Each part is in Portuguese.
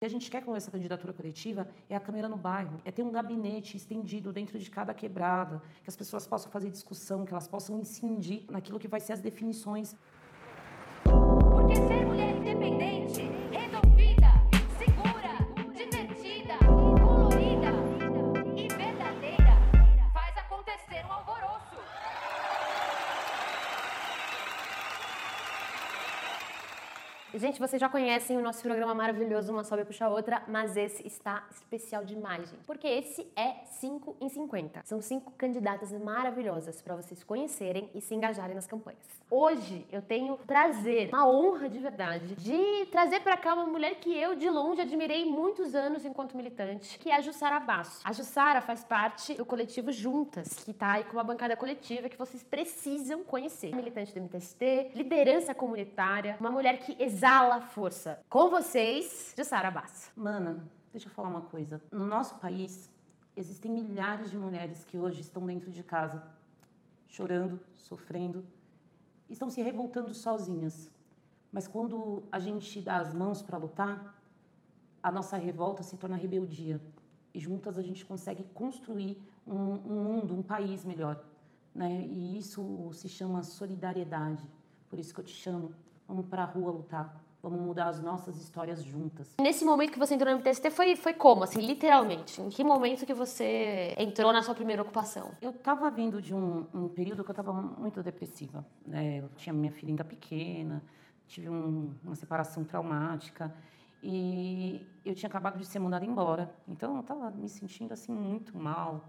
que a gente quer com essa candidatura coletiva é a câmera no bairro, é ter um gabinete estendido dentro de cada quebrada, que as pessoas possam fazer discussão, que elas possam incidir naquilo que vai ser as definições. Porque ser mulher independente, Gente, vocês já conhecem o nosso programa maravilhoso Uma Sobe Puxa Outra, mas esse está especial demais, gente. Porque esse é 5 em 50. São cinco candidatas maravilhosas para vocês conhecerem e se engajarem nas campanhas. Hoje eu tenho prazer, uma honra de verdade, de trazer para cá uma mulher que eu de longe admirei muitos anos enquanto militante, que é a Jussara Basso. A Jussara faz parte do coletivo Juntas, que tá aí com uma bancada coletiva que vocês precisam conhecer. Militante do MTST, liderança comunitária, uma mulher que exala força. Com vocês, Jussara Basso. Mana, deixa eu falar uma coisa. No nosso país, existem milhares de mulheres que hoje estão dentro de casa, chorando, sofrendo, estão se revoltando sozinhas. Mas quando a gente dá as mãos para lutar, a nossa revolta se torna rebeldia. E juntas a gente consegue construir um, um mundo, um país melhor. Né? E isso se chama solidariedade. Por isso que eu te chamo. Vamos para a rua lutar. Vamos mudar as nossas histórias juntas. Nesse momento que você entrou no MTST, foi, foi como, assim, literalmente? Em que momento que você entrou na sua primeira ocupação? Eu estava vindo de um, um, período que eu estava muito depressiva. Né? Eu tinha minha filha ainda pequena, tive um, uma separação traumática e eu tinha acabado de ser mandada embora. Então eu estava me sentindo assim muito mal.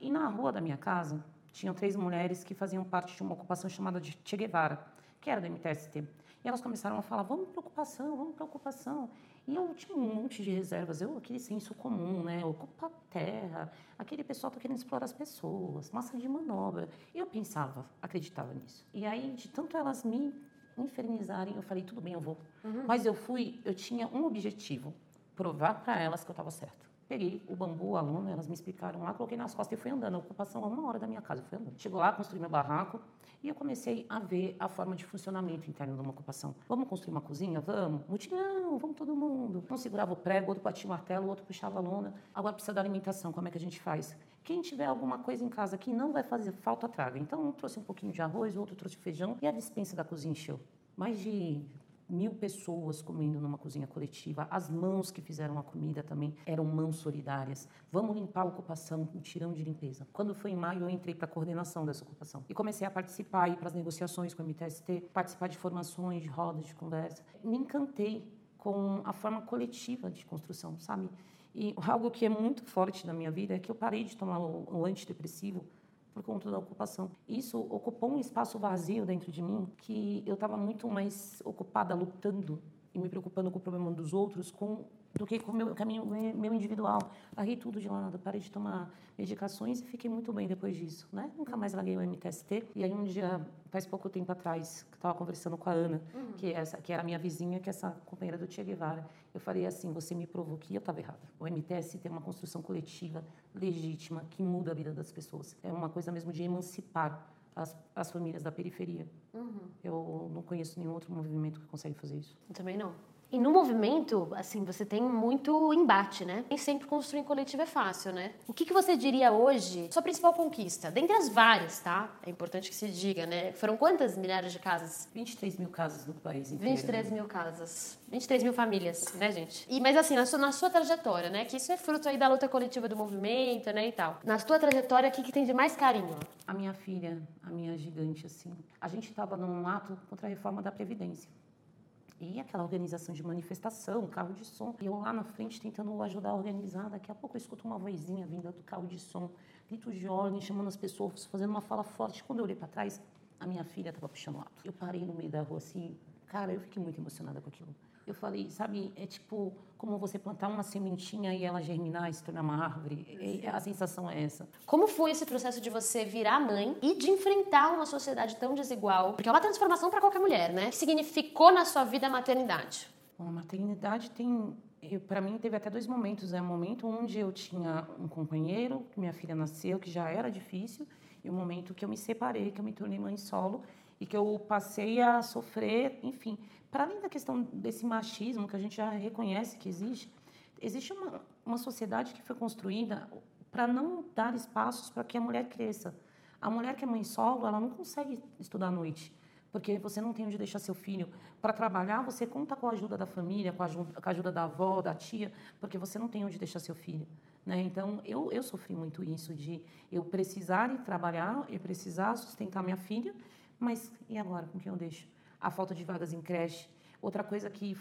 E na rua da minha casa tinham três mulheres que faziam parte de uma ocupação chamada de Che Guevara, que era do MTST. E elas começaram a falar: vamos para ocupação, vamos para ocupação. E eu tinha um monte de reservas, eu aquele senso comum, né? Ocupa a terra, aquele pessoal está querendo explorar as pessoas, massa de manobra. E eu pensava, acreditava nisso. E aí, de tanto elas me infernizarem, eu falei: tudo bem, eu vou. Uhum. Mas eu fui, eu tinha um objetivo: provar para elas que eu estava certo. Peguei o bambu, a lona, elas me explicaram lá, coloquei nas costas e fui andando. A ocupação a uma hora da minha casa, eu fui andando. Chegou lá, construí meu barraco e eu comecei a ver a forma de funcionamento interno de uma ocupação. Vamos construir uma cozinha? Vamos. Mutirão, vamos todo mundo. Um segurava o prego, outro batia o martelo, o outro puxava a lona. Agora precisa da alimentação, como é que a gente faz? Quem tiver alguma coisa em casa que não vai fazer falta, traga. Então, um trouxe um pouquinho de arroz, o outro trouxe feijão e a dispensa da cozinha encheu. Mais de mil pessoas comendo numa cozinha coletiva. As mãos que fizeram a comida também eram mãos solidárias. Vamos limpar a ocupação, um tirão de limpeza. Quando foi em maio, eu entrei para a coordenação dessa ocupação e comecei a participar, ir para as negociações com o MTST, participar de formações, de rodas de conversa. Me encantei com a forma coletiva de construção, sabe? E algo que é muito forte na minha vida é que eu parei de tomar o, o antidepressivo por conta da ocupação. Isso ocupou um espaço vazio dentro de mim que eu estava muito mais ocupada lutando e me preocupando com o problema dos outros com do que com o meu caminho meu individual. Larguei tudo de lado, parei de tomar medicações e fiquei muito bem depois disso, né? Nunca mais larguei o MTST. E aí um dia, faz pouco tempo atrás, que estava conversando com a Ana, uhum. que, é essa, que era minha vizinha, que é essa companheira do Che Guevara, eu falei assim, você me provou que eu estava errada. O MTST tem uma construção coletiva legítima que muda a vida das pessoas. É uma coisa mesmo de emancipar as, as famílias da periferia. Uhum. Eu não conheço nenhum outro movimento que consegue fazer isso. Eu também não. E no movimento, assim, você tem muito embate, né? Nem sempre construir em coletivo é fácil, né? O que, que você diria hoje, sua principal conquista? Dentre as várias, tá? É importante que se diga, né? Foram quantas milhares de casas? 23 mil casas no país inteiro. 23 mil casas. 23 mil famílias, né, gente? E, mas assim, na sua, na sua trajetória, né? Que isso é fruto aí da luta coletiva do movimento, né, e tal. Na sua trajetória, o que, que tem de mais carinho? A minha filha, a minha gigante, assim. A gente estava num ato contra a reforma da Previdência. E aquela organização de manifestação, carro de som. E eu lá na frente tentando ajudar a organizar. Daqui a pouco eu escuto uma vozinha vinda do carro de som, gritos de ordem, chamando as pessoas, fazendo uma fala forte. Quando eu olhei para trás, a minha filha estava puxando o ato. Eu parei no meio da rua assim, cara, eu fiquei muito emocionada com aquilo. Eu falei, sabe, é tipo como você plantar uma sementinha e ela germinar e se tornar uma árvore. E a sensação é essa. Como foi esse processo de você virar mãe e de enfrentar uma sociedade tão desigual? Porque é uma transformação para qualquer mulher, né? O que significou na sua vida a maternidade? Bom, a maternidade tem para mim teve até dois momentos, é né? um momento onde eu tinha um companheiro, que minha filha nasceu, que já era difícil, e um momento que eu me separei, que eu me tornei mãe solo e que eu passei a sofrer, enfim, para além da questão desse machismo que a gente já reconhece que existe, existe uma, uma sociedade que foi construída para não dar espaços para que a mulher cresça. A mulher que é mãe solo, ela não consegue estudar à noite, porque você não tem onde deixar seu filho. Para trabalhar, você conta com a ajuda da família, com a ajuda, com a ajuda da avó, da tia, porque você não tem onde deixar seu filho. Né? Então, eu, eu sofri muito isso, de eu precisar ir trabalhar, eu precisar sustentar minha filha, mas e agora, com quem eu deixo? A falta de vagas em creche. Outra coisa que,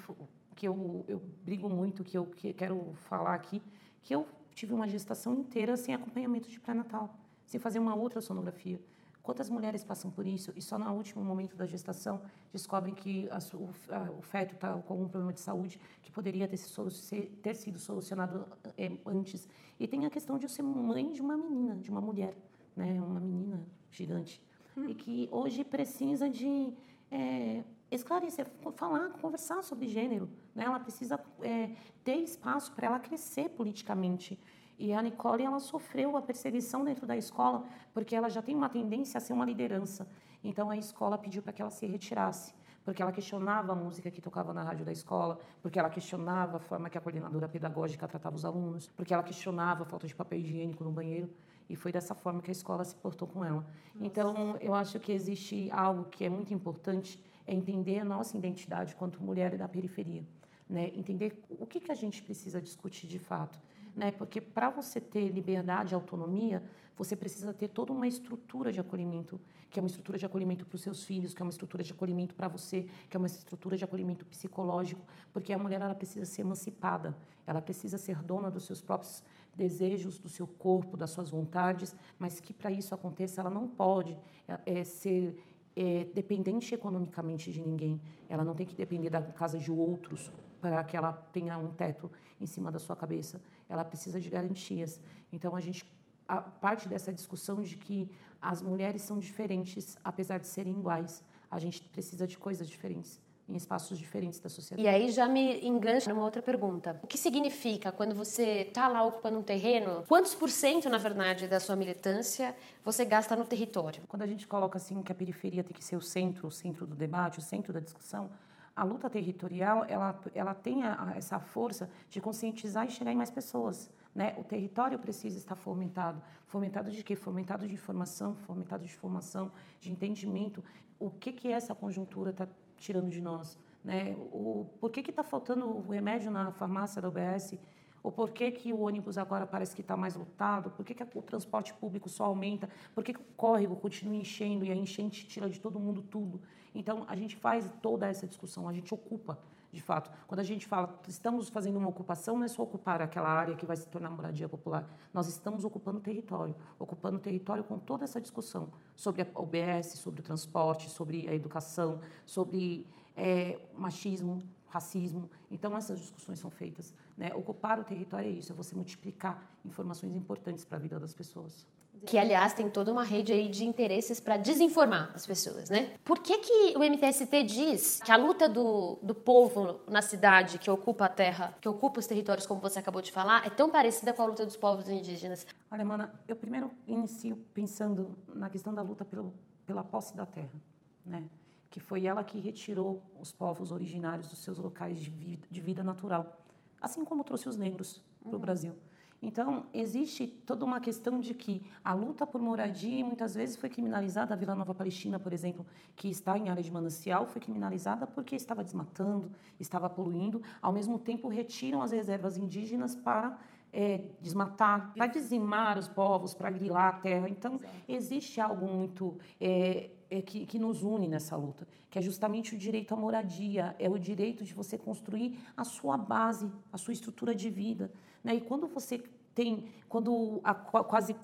que eu, eu brigo muito, que eu que quero falar aqui, que eu tive uma gestação inteira sem acompanhamento de pré-natal, sem fazer uma outra sonografia. Quantas mulheres passam por isso e só no último momento da gestação descobrem que a, o, a, o, feto está com algum problema de saúde que poderia ter, se, ter sido solucionado é, antes. E tem a questão de eu ser mãe de uma menina, de uma mulher, né, uma menina gigante. E que hoje precisa de é, esclarecer, falar, conversar sobre gênero. Né? Ela precisa é, ter espaço para ela crescer politicamente. E a Nicole ela sofreu a perseguição dentro da escola porque ela já tem uma tendência a ser uma liderança. Então a escola pediu para que ela se retirasse, porque ela questionava a música que tocava na rádio da escola, porque ela questionava a forma que a coordenadora pedagógica tratava os alunos, porque ela questionava a falta de papel higiênico no banheiro. E foi dessa forma que a escola se portou com ela. Nossa. Então, eu acho que existe algo que é muito importante, é entender a nossa identidade quanto mulher da periferia. Né? Entender o que, que a gente precisa discutir de fato. Né? Porque para você ter liberdade e autonomia, você precisa ter toda uma estrutura de acolhimento, que é uma estrutura de acolhimento para os seus filhos, que é uma estrutura de acolhimento para você, que é uma estrutura de acolhimento psicológico, porque a mulher ela precisa ser emancipada, ela precisa ser dona dos seus próprios desejos, do seu corpo, das suas vontades, mas que para isso aconteça ela não pode é, ser é, dependente economicamente de ninguém. Ela não tem que depender da casa de outros para que ela tenha um teto em cima da sua cabeça. Ela precisa de garantias. Então a gente a parte dessa discussão de que as mulheres são diferentes, apesar de serem iguais, a gente precisa de coisas diferentes em espaços diferentes da sociedade. E aí já me engancha numa outra pergunta. O que significa quando você está lá ocupando um terreno? Quantos por cento, na verdade, da sua militância você gasta no território? Quando a gente coloca assim que a periferia tem que ser o centro, o centro do debate, o centro da discussão, a luta territorial ela, ela tem a, essa força de conscientizar e chegar em mais pessoas. Né? O território precisa estar fomentado. Fomentado de quê? Fomentado de informação, fomentado de formação, de entendimento. O que, que essa conjuntura está tirando de nós? Né? O, por que está faltando o remédio na farmácia da UBS? Ou por que, que o ônibus agora parece que está mais lotado? Por que, que o transporte público só aumenta? Por que, que o córrego continua enchendo e a enchente tira de todo mundo tudo? Então, a gente faz toda essa discussão, a gente ocupa, de fato. Quando a gente fala, estamos fazendo uma ocupação, não é só ocupar aquela área que vai se tornar moradia popular. Nós estamos ocupando território, ocupando território com toda essa discussão sobre a OBS, sobre o transporte, sobre a educação, sobre é, machismo, racismo. Então, essas discussões são feitas. Né? Ocupar o território é isso, é você multiplicar informações importantes para a vida das pessoas. Que, aliás, tem toda uma rede aí de interesses para desinformar as pessoas, né? Por que, que o MTST diz que a luta do, do povo na cidade que ocupa a terra, que ocupa os territórios, como você acabou de falar, é tão parecida com a luta dos povos indígenas? Olha, Mana, eu primeiro inicio pensando na questão da luta pelo, pela posse da terra, né? que foi ela que retirou os povos originários dos seus locais de vida, de vida natural, assim como trouxe os negros para o uhum. Brasil. Então, existe toda uma questão de que a luta por moradia muitas vezes foi criminalizada. A Vila Nova Palestina, por exemplo, que está em área de manancial, foi criminalizada porque estava desmatando, estava poluindo. Ao mesmo tempo, retiram as reservas indígenas para é, desmatar, para dizimar os povos, para grilar a terra. Então, existe algo muito é, é, que, que nos une nessa luta, que é justamente o direito à moradia, é o direito de você construir a sua base, a sua estrutura de vida. Né? E quando você tem, quando há quase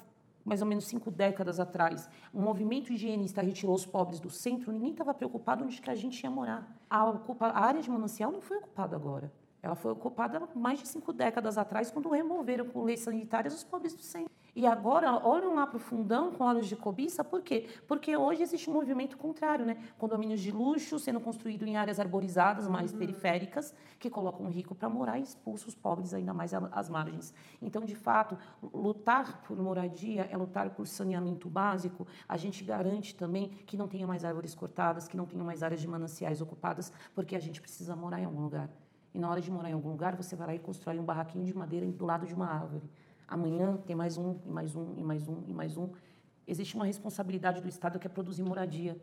mais ou menos cinco décadas atrás, o movimento higienista retirou os pobres do centro, ninguém estava preocupado onde que a gente ia morar. A, a área de manancial não foi ocupada agora. Ela foi ocupada mais de cinco décadas atrás, quando removeram com leis sanitárias os pobres do centro. E agora olham lá para o fundão com olhos de cobiça, por quê? Porque hoje existe um movimento contrário, né? Condomínios de luxo sendo construídos em áreas arborizadas, mais uhum. periféricas, que colocam o rico para morar e expulsam os pobres ainda mais às margens. Então, de fato, lutar por moradia é lutar por saneamento básico. A gente garante também que não tenha mais árvores cortadas, que não tenha mais áreas de mananciais ocupadas, porque a gente precisa morar em algum lugar. E na hora de morar em algum lugar, você vai lá e constrói um barraquinho de madeira do lado de uma árvore. Amanhã tem mais um, e mais um, e mais um, e mais um. Existe uma responsabilidade do Estado que é produzir moradia.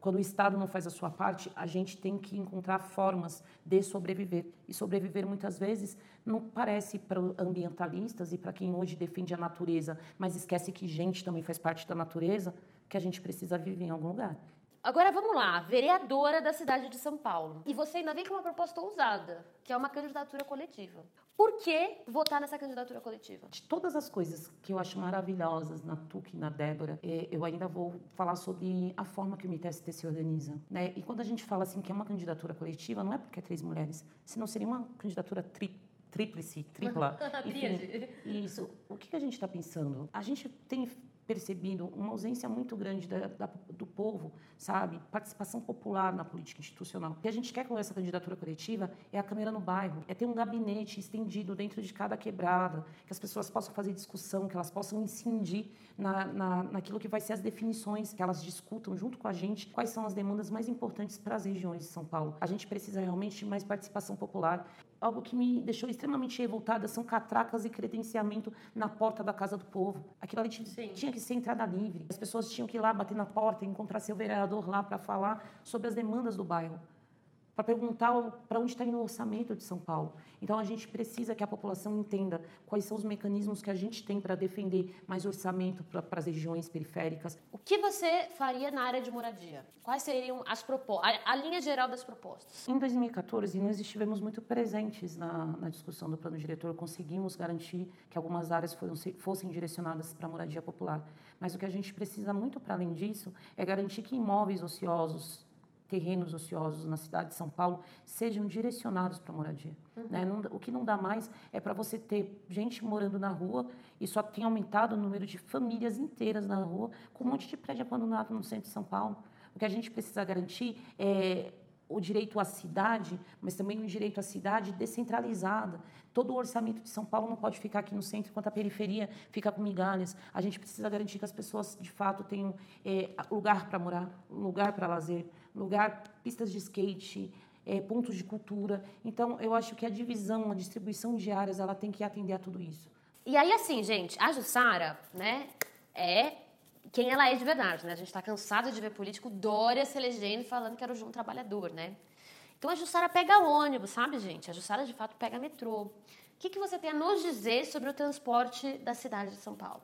Quando o Estado não faz a sua parte, a gente tem que encontrar formas de sobreviver. E sobreviver, muitas vezes, não parece para ambientalistas e para quem hoje defende a natureza, mas esquece que gente também faz parte da natureza, que a gente precisa viver em algum lugar. Agora vamos lá, vereadora da cidade de São Paulo. E você ainda vem com uma proposta ousada, que é uma candidatura coletiva. Por que votar nessa candidatura coletiva? De todas as coisas que eu acho maravilhosas na TUC e na Débora, eh, eu ainda vou falar sobre a forma que o MTST se organiza. Né? E quando a gente fala assim que é uma candidatura coletiva, não é porque é três mulheres, senão seria uma candidatura tri tríplice, tripla. Enfim, isso. O que a gente está pensando? A gente tem percebido uma ausência muito grande da, da, do povo, sabe? Participação popular na política institucional. O que a gente quer com essa candidatura coletiva é a câmera no bairro, é ter um gabinete estendido dentro de cada quebrada, que as pessoas possam fazer discussão, que elas possam incidir na, na, naquilo que vai ser as definições, que elas discutam junto com a gente quais são as demandas mais importantes para as regiões de São Paulo. A gente precisa realmente de mais participação popular. Algo que me deixou extremamente revoltada são catracas e credenciamento na porta da casa do povo. Aquilo ali tinha, Sim. tinha que ser entrada livre. As pessoas tinham que ir lá bater na porta, encontrar seu vereador lá para falar sobre as demandas do bairro, para perguntar para onde está indo o orçamento de São Paulo. Então a gente precisa que a população entenda quais são os mecanismos que a gente tem para defender mais orçamento para as regiões periféricas. O que você faria na área de moradia? Quais seriam as propostas, a, a linha geral das propostas? Em 2014, nós estivemos muito presentes na, na discussão do plano diretor, conseguimos garantir que algumas áreas foram, fossem direcionadas para a moradia popular. Mas o que a gente precisa muito para além disso é garantir que imóveis ociosos, terrenos ociosos na cidade de São Paulo sejam direcionados para moradia. Né? Não- o que não dá mais é para você ter gente morando na rua e só tem aumentado o número de famílias inteiras na rua com um monte de prédio abandonado no centro de São Paulo. O que a gente precisa garantir é o direito à cidade, mas também o direito à cidade descentralizada. Todo o orçamento de São Paulo não pode ficar aqui no centro, enquanto a periferia fica com migalhas. A gente precisa garantir que as pessoas, de fato, tenham eh, lugar para morar, lugar para lazer, lugar, pistas de skate, eh, pontos de cultura. Então, eu acho que a divisão, a distribuição de áreas, ela tem que atender a tudo isso. E aí, assim, gente, a Jussara, né, é quem ela é de verdade, né? A gente tá cansado de ver político Dória se elegendo e falando que era o João Trabalhador, né? Então a Jussara pega ônibus, sabe, gente? A Jussara, de fato, pega metrô. O que, que você tem a nos dizer sobre o transporte da cidade de São Paulo?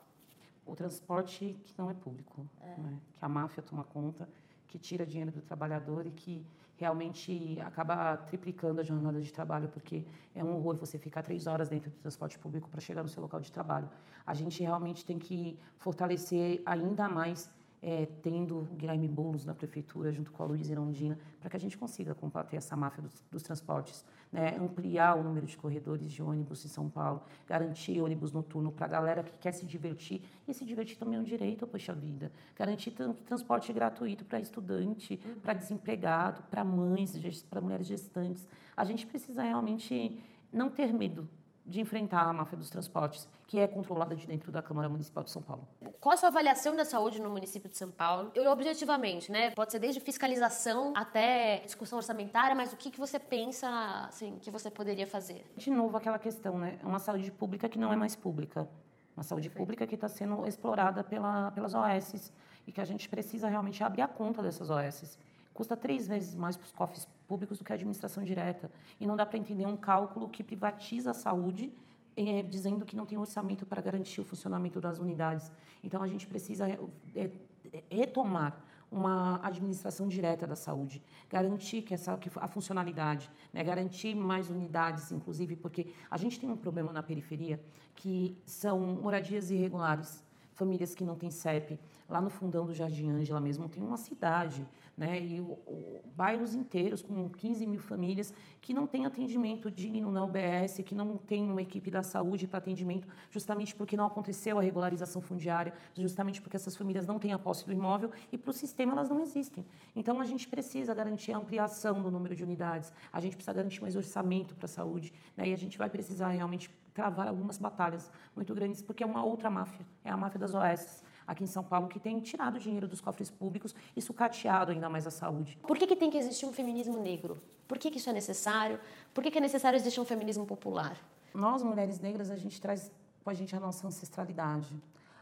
o transporte que não é público, né? que a máfia toma conta, que tira dinheiro do trabalhador e que realmente acaba triplicando a jornada de trabalho, porque é um horror você ficar três horas dentro do transporte público para chegar no seu local de trabalho. A gente realmente tem que fortalecer ainda mais, eh, tendo o Guilherme Boulos na prefeitura, junto com a Luiz Irondina, para que a gente consiga combater essa máfia dos, dos transportes, né? ampliar o número de corredores de ônibus em São Paulo, garantir ônibus noturno para a galera que quer se divertir, e se divertir também é um direito, poxa vida. Garantir tran- transporte gratuito para estudante, para desempregado, para mães, para mulheres gestantes. A gente precisa realmente não ter medo de enfrentar a máfia dos transportes, que é controlada de dentro da Câmara Municipal de São Paulo. Qual a sua avaliação da saúde no município de São Paulo? Eu, objetivamente, né? Pode ser desde fiscalização até discussão orçamentária, mas o que, que você pensa, assim, que você poderia fazer? De novo, aquela questão, né? É uma saúde pública que não é mais pública. Uma saúde pública que está sendo explorada pela, pelas OS e que a gente precisa realmente abrir a conta dessas OS. Custa três vezes mais para os cofres públicos do que a administração direta. E não dá para entender um cálculo que privatiza a saúde, eh, dizendo que não tem orçamento para garantir o funcionamento das unidades. Então, a gente precisa eh, eh, retomar uma administração direta da saúde, garantir que essa que a funcionalidade, né, garantir mais unidades, inclusive porque a gente tem um problema na periferia que são moradias irregulares, famílias que não têm CEP. Lá no fundão do Jardim Ângela mesmo tem uma cidade, né, e o, o- bairros inteiros com 15 mil famílias que não têm atendimento digno na UBS, que não tem uma equipe da saúde para atendimento, justamente porque não aconteceu a regularização fundiária, justamente porque essas famílias não têm a posse do imóvel e para o sistema elas não existem. Então a gente precisa garantir a ampliação do número de unidades, a gente precisa garantir mais orçamento para a saúde, né, e a gente vai precisar realmente travar algumas batalhas muito grandes, porque é uma outra máfia, é a máfia das OS aqui em São Paulo, que tem tirado dinheiro dos cofres públicos e sucateado ainda mais a saúde. Por que, que tem que existir um feminismo negro? Por que, que isso é necessário? Por que, que é necessário existir um feminismo popular? Nós, mulheres negras, a gente traz com a gente a nossa ancestralidade,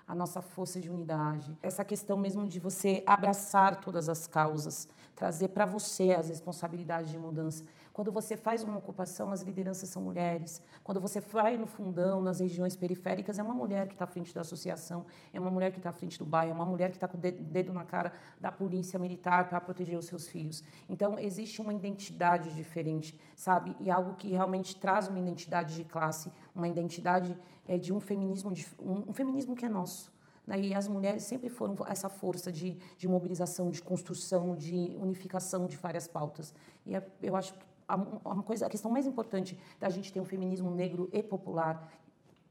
a nossa força de unidade, essa questão mesmo de você abraçar todas as causas, trazer para você as responsabilidades de mudança. Quando você faz uma ocupação, as lideranças são mulheres. Quando você vai no fundão, nas regiões periféricas, é uma mulher que está à frente da associação, é uma mulher que está à frente do bairro, é uma mulher que está com o dedo na cara da polícia militar para proteger os seus filhos. Então, existe uma identidade diferente, sabe? E algo que realmente traz uma identidade de classe, uma identidade é, de um feminismo, um, um feminismo que é nosso. Né? E as mulheres sempre foram essa força de, de mobilização, de construção, de unificação de várias pautas. E é, eu acho que a, uma coisa, a questão mais importante da gente ter um feminismo negro e popular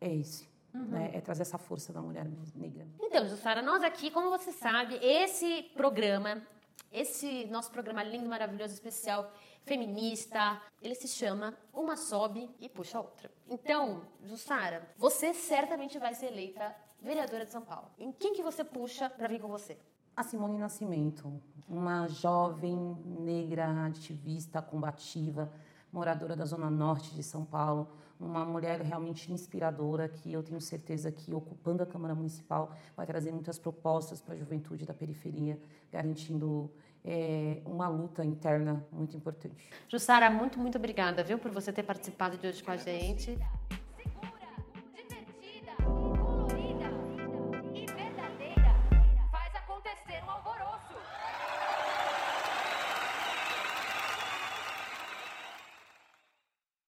é esse. Uhum. Né? É trazer essa força da mulher negra. Então, Jussara, nós aqui, como você sabe, esse programa, esse nosso programa lindo, maravilhoso, especial, feminista, ele se chama Uma Sobe e Puxa a Outra. Então, Jussara, você certamente vai ser eleita vereadora de São Paulo. Em quem que você puxa para vir com você? A Simone Nascimento, uma jovem negra ativista, combativa, moradora da zona norte de São Paulo, uma mulher realmente inspiradora que eu tenho certeza que ocupando a Câmara Municipal vai trazer muitas propostas para a juventude da periferia, garantindo é, uma luta interna muito importante. Jussara, muito, muito obrigada, viu, por você ter participado de hoje com a gente.